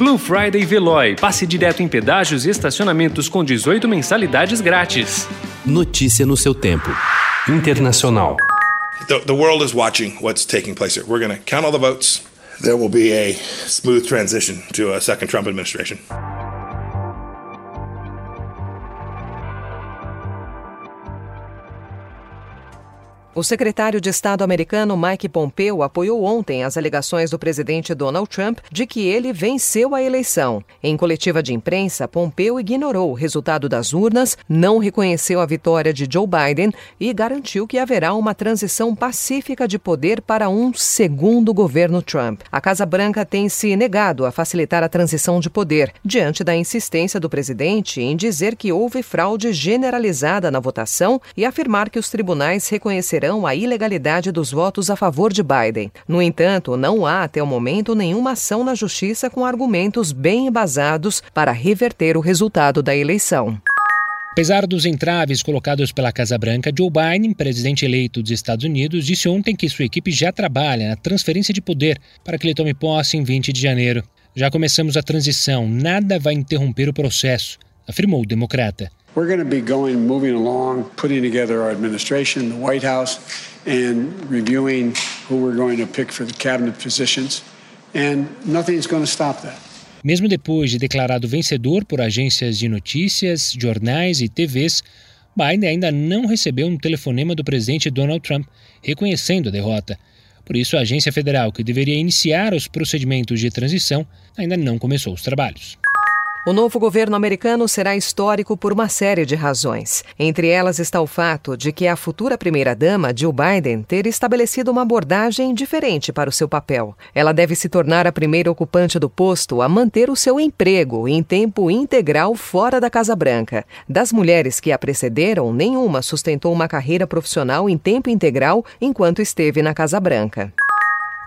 Blue Friday Veloy. Passe direto em pedágios e estacionamentos com 18 mensalidades grátis. Notícia no seu tempo. Internacional. The, the world is watching what's taking place here. We're going to count all the votes. There will be a smooth transition to a second Trump administration. O secretário de Estado americano Mike Pompeo apoiou ontem as alegações do presidente Donald Trump de que ele venceu a eleição. Em coletiva de imprensa, Pompeo ignorou o resultado das urnas, não reconheceu a vitória de Joe Biden e garantiu que haverá uma transição pacífica de poder para um segundo governo Trump. A Casa Branca tem se negado a facilitar a transição de poder, diante da insistência do presidente em dizer que houve fraude generalizada na votação e afirmar que os tribunais reconhecerão a ilegalidade dos votos a favor de Biden. No entanto, não há até o momento nenhuma ação na justiça com argumentos bem embasados para reverter o resultado da eleição. Apesar dos entraves colocados pela Casa Branca, Joe Biden, presidente eleito dos Estados Unidos, disse ontem que sua equipe já trabalha na transferência de poder para que ele tome posse em 20 de janeiro. Já começamos a transição, nada vai interromper o processo, afirmou o democrata. We're going to be going, moving along, putting together our administration, the White House, and reviewing who we're going to pick for the cabinet positions. And nothing's going to stop that. Mesmo depois de declarado vencedor por agências de notícias, jornais e TVs, Biden ainda não recebeu um telefonema do presidente Donald Trump reconhecendo a derrota. Por isso, a agência federal que deveria iniciar os procedimentos de transição ainda não começou os trabalhos. O novo governo americano será histórico por uma série de razões. Entre elas está o fato de que a futura primeira-dama, Jill Biden, ter estabelecido uma abordagem diferente para o seu papel. Ela deve se tornar a primeira ocupante do posto a manter o seu emprego em tempo integral fora da Casa Branca. Das mulheres que a precederam, nenhuma sustentou uma carreira profissional em tempo integral enquanto esteve na Casa Branca.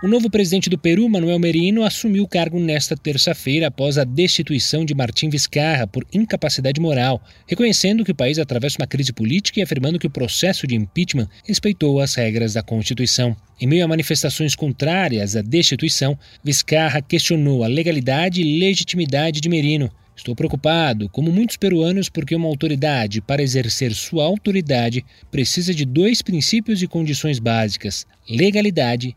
O novo presidente do Peru, Manuel Merino, assumiu o cargo nesta terça-feira após a destituição de Martim Vizcarra por incapacidade moral, reconhecendo que o país atravessa uma crise política e afirmando que o processo de impeachment respeitou as regras da Constituição. Em meio a manifestações contrárias à destituição, Vizcarra questionou a legalidade e legitimidade de Merino. Estou preocupado, como muitos peruanos, porque uma autoridade, para exercer sua autoridade, precisa de dois princípios e condições básicas: legalidade